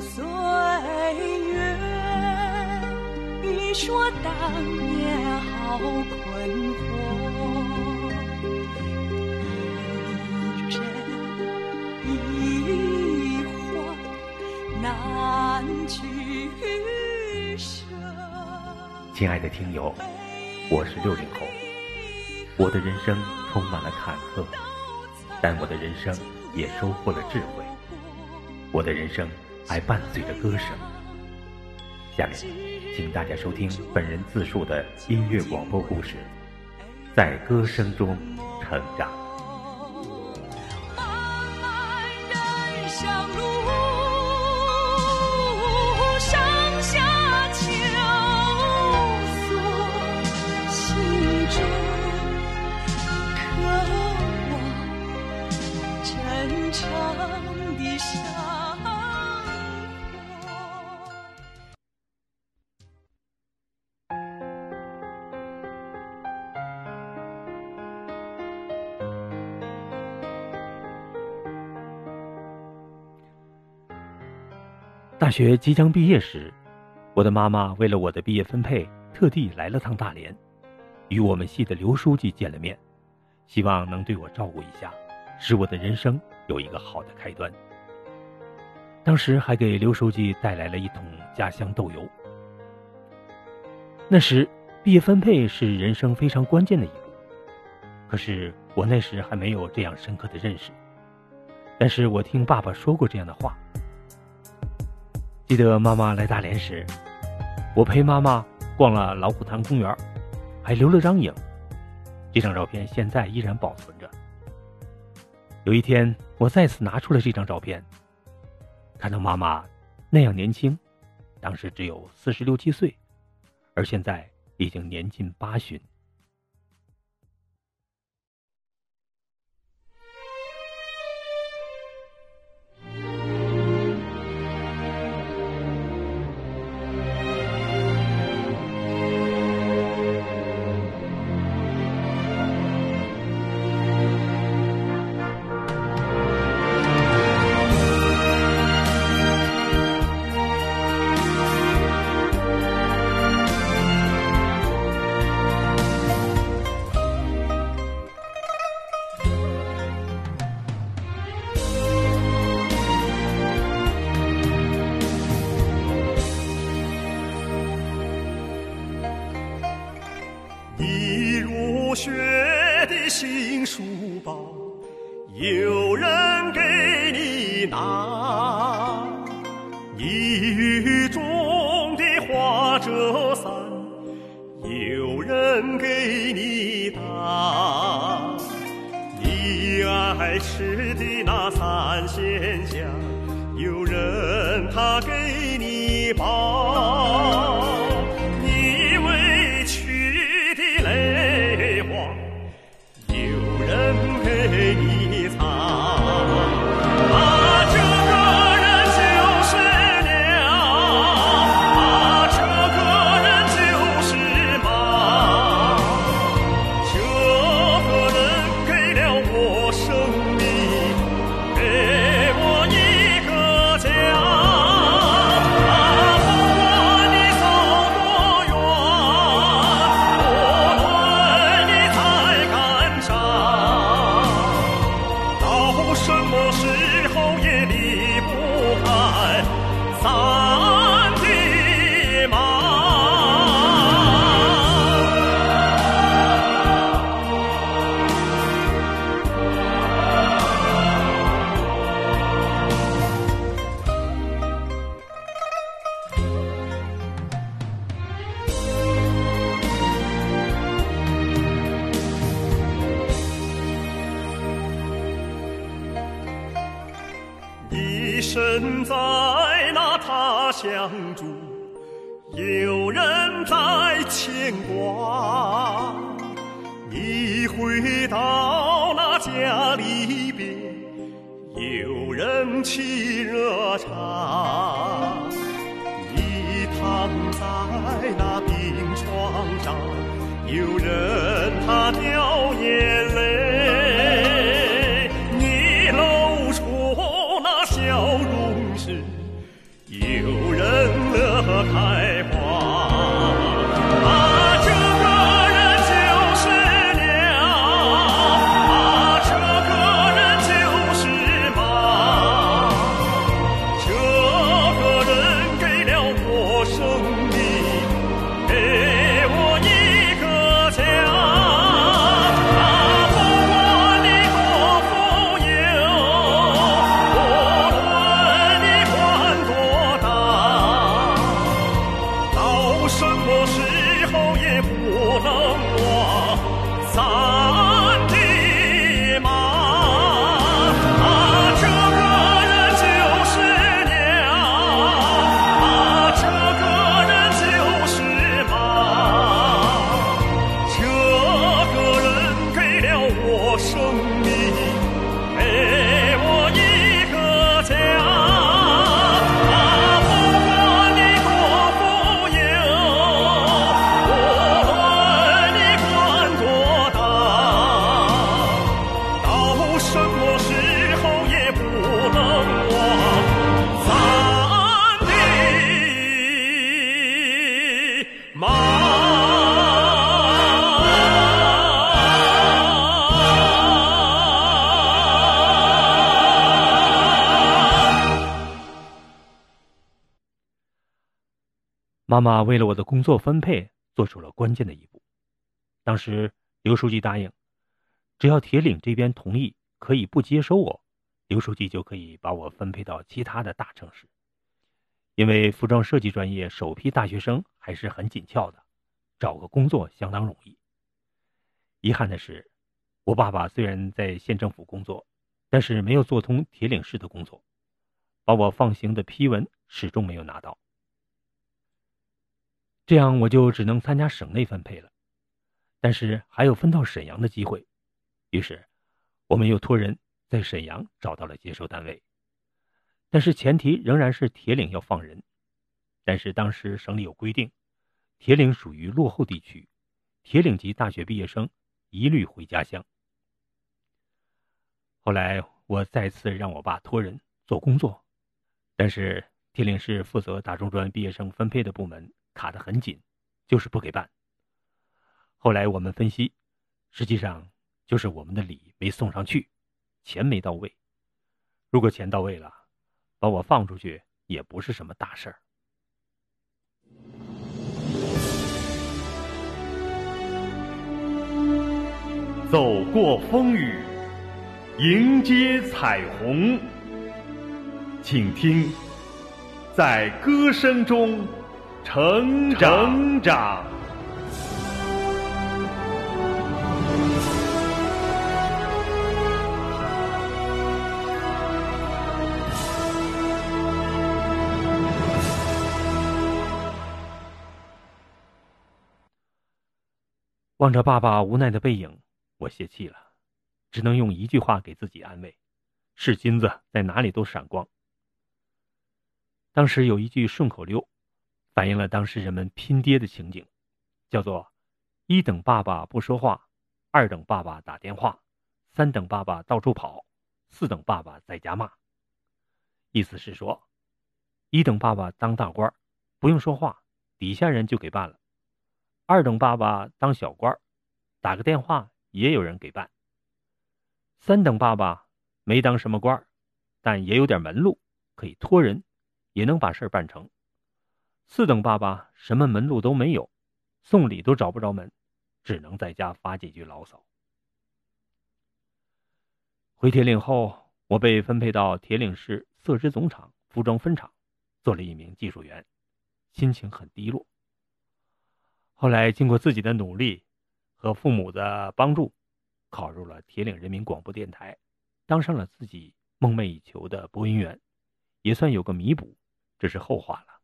岁月，欲说当年好困惑，一真一幻难取舍。亲爱的听友，我是六零后，我的人生充满了坎坷，但我的人生也收获了智慧。我的人生还伴随着歌声。下面，请大家收听本人自述的音乐广播故事，在歌声中成长。大学即将毕业时，我的妈妈为了我的毕业分配，特地来了趟大连，与我们系的刘书记见了面，希望能对我照顾一下，使我的人生有一个好的开端。当时还给刘书记带来了一桶家乡豆油。那时，毕业分配是人生非常关键的一步，可是我那时还没有这样深刻的认识，但是我听爸爸说过这样的话。记得妈妈来大连时，我陪妈妈逛了老虎潭公园，还留了张影。这张照片现在依然保存着。有一天，我再次拿出了这张照片，看到妈妈那样年轻，当时只有四十六七岁，而现在已经年近八旬。你入学的新书包，有人给你拿；你雨中的花折伞，有人给你打。你爱吃的那三鲜虾，有人他给你包。在那他乡住，有人在牵挂。你回到那家里边，有人沏热茶。你躺在那病床上，有人他掉太妈妈为了我的工作分配做出了关键的一步。当时刘书记答应，只要铁岭这边同意，可以不接收我，刘书记就可以把我分配到其他的大城市。因为服装设计专业首批大学生还是很紧俏的，找个工作相当容易。遗憾的是，我爸爸虽然在县政府工作，但是没有做通铁岭市的工作，把我放行的批文始终没有拿到。这样我就只能参加省内分配了，但是还有分到沈阳的机会，于是我们又托人在沈阳找到了接收单位。但是前提仍然是铁岭要放人，但是当时省里有规定，铁岭属于落后地区，铁岭籍大学毕业生一律回家乡。后来我再次让我爸托人做工作，但是铁岭市负责大中专毕业生分配的部门卡得很紧，就是不给办。后来我们分析，实际上就是我们的礼没送上去，钱没到位。如果钱到位了，把我放出去也不是什么大事儿。走过风雨，迎接彩虹。请听，在歌声中成长。望着爸爸无奈的背影，我泄气了，只能用一句话给自己安慰：是金子，在哪里都闪光。当时有一句顺口溜，反映了当时人们拼爹的情景，叫做“一等爸爸不说话，二等爸爸打电话，三等爸爸到处跑，四等爸爸在家骂。”意思是说，一等爸爸当大官，不用说话，底下人就给办了。二等爸爸当小官打个电话也有人给办。三等爸爸没当什么官但也有点门路，可以托人，也能把事儿办成。四等爸爸什么门路都没有，送礼都找不着门，只能在家发几句牢骚。回铁岭后，我被分配到铁岭市色织总厂服装分厂，做了一名技术员，心情很低落。后来，经过自己的努力和父母的帮助，考入了铁岭人民广播电台，当上了自己梦寐以求的播音员，也算有个弥补，这是后话了。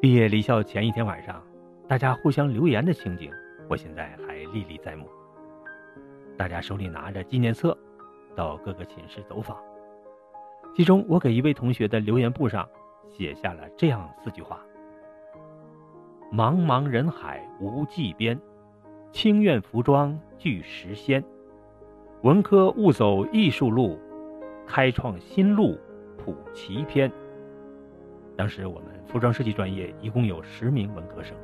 毕业离校前一天晚上，大家互相留言的情景，我现在还历历在目。大家手里拿着纪念册，到各个寝室走访。其中，我给一位同学的留言簿上写下了这样四句话：“茫茫人海无际边，清苑服装具时仙。文科勿走艺术路，开创新路谱奇篇。”当时我们服装设计专业一共有十名文科生。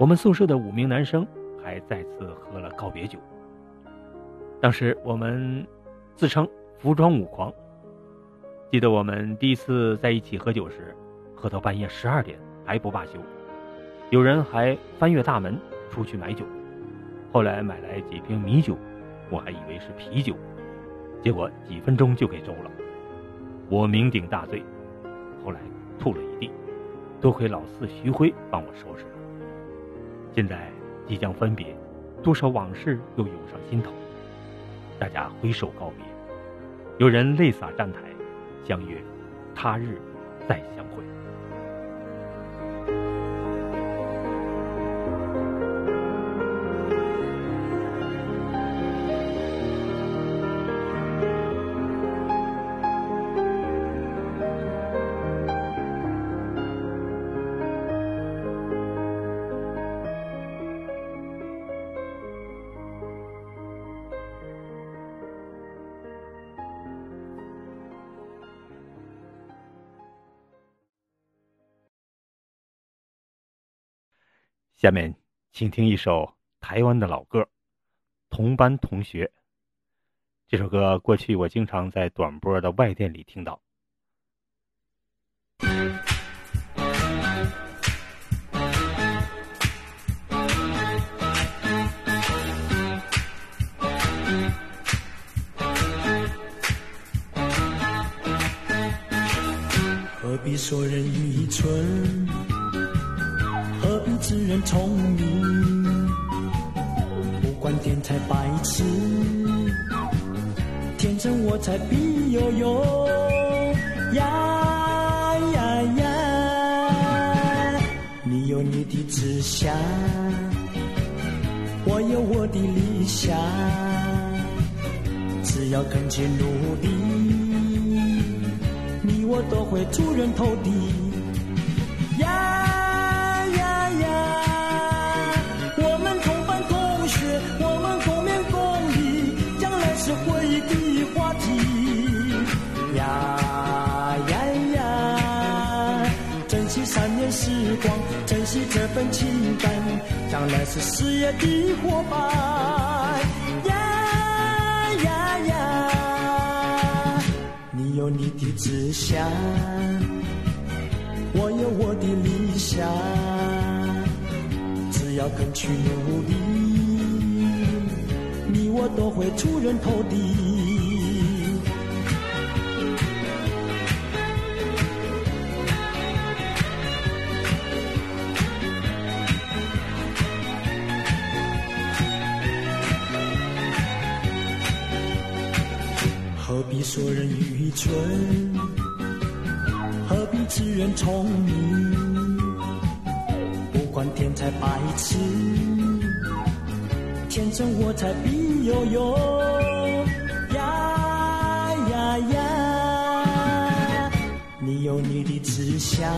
我们宿舍的五名男生还再次喝了告别酒。当时我们自称“服装五狂”。记得我们第一次在一起喝酒时，喝到半夜十二点还不罢休，有人还翻越大门。出去买酒，后来买来几瓶米酒，我还以为是啤酒，结果几分钟就给周了。我酩酊大醉，后来吐了一地，多亏老四徐辉帮我收拾。现在即将分别，多少往事又涌上心头。大家挥手告别，有人泪洒站台，相约他日再相会。下面，请听一首台湾的老歌《同班同学》。这首歌过去我经常在短波的外电里听到。何必说人愚蠢？何必知人聪明？不管天才白痴，天生我才必有用。呀呀呀！你有你的志向，我有我的理想，只要肯去努力。你我都会出人头地。是事业的伙伴。呀呀呀！你有你的志向，我有我的理想，只要肯去努力，你我都会出人头地。何必说人愚蠢？何必知人聪明？不管天才白痴，天生我才必有用。呀呀呀！你有你的志向，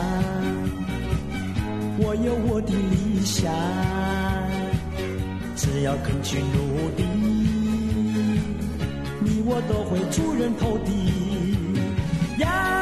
我有我的理想，只要肯去努力。我都会出人头地。呀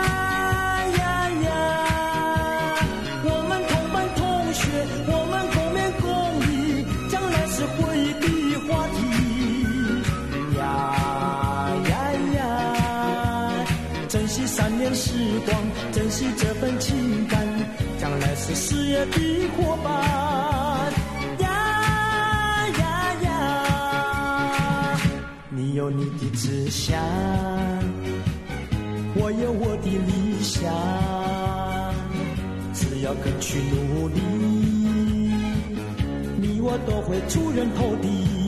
想，我有我的理想，只要肯去努力，你我都会出人头地。